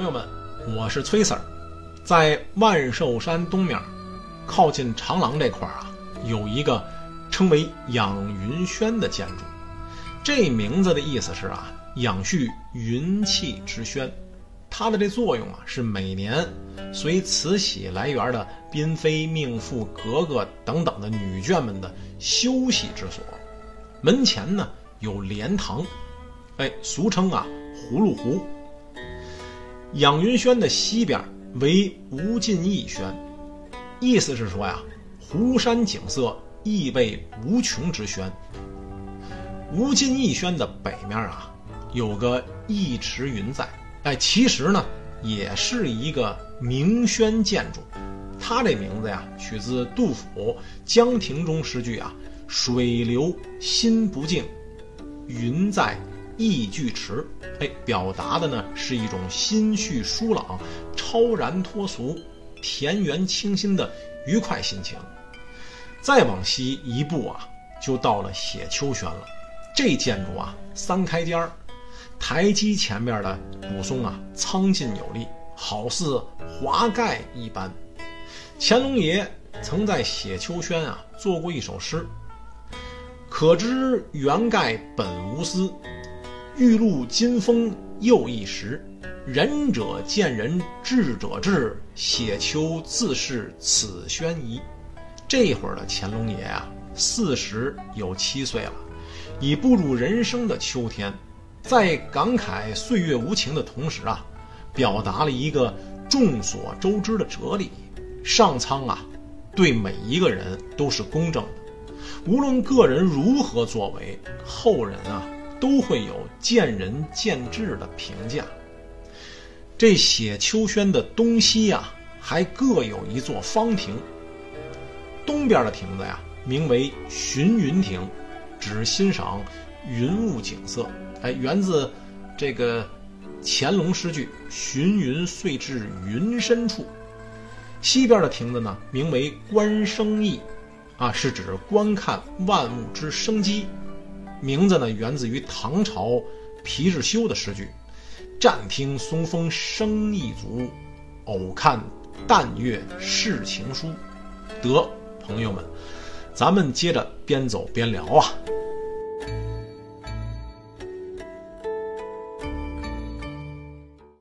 朋友们，我是崔 Sir，在万寿山东面，靠近长廊这块儿啊，有一个称为养云轩的建筑。这名字的意思是啊，养蓄云气之轩。它的这作用啊，是每年随慈禧来园的嫔妃、命妇、格格等等的女眷们的休息之所。门前呢有莲塘，哎，俗称啊葫芦湖。养云轩的西边为无尽意轩，意思是说呀，湖山景色意味无穷之轩。无尽意轩的北面啊，有个一池云在，哎，其实呢也是一个名轩建筑，它这名字呀取自杜甫《江亭》中诗句啊：“水流心不静，云在。”意俱驰，哎，表达的呢是一种心绪舒朗、超然脱俗、田园清新的愉快心情。再往西一步啊，就到了写秋轩了。这建筑啊，三开间儿，台基前面的古松啊，苍劲有力，好似华盖一般。乾隆爷曾在写秋轩啊，做过一首诗：“可知原盖本无私。”玉露金风又一时，仁者见仁，智者智。写秋自是此轩仪。这会儿的乾隆爷啊，四十有七岁了，已步入人生的秋天，在感慨岁月无情的同时啊，表达了一个众所周知的哲理：上苍啊，对每一个人都是公正的，无论个人如何作为，后人啊。都会有见仁见智的评价。这写秋轩的东西呀，还各有一座方亭。东边的亭子呀，名为寻云亭，只欣赏云雾景色。哎，源自这个乾隆诗句“寻云遂至云深处”。西边的亭子呢，名为观生意，啊，是指观看万物之生机。名字呢，源自于唐朝皮日休的诗句：“暂听松风生意足，偶看淡月是情书。”得，朋友们，咱们接着边走边聊啊。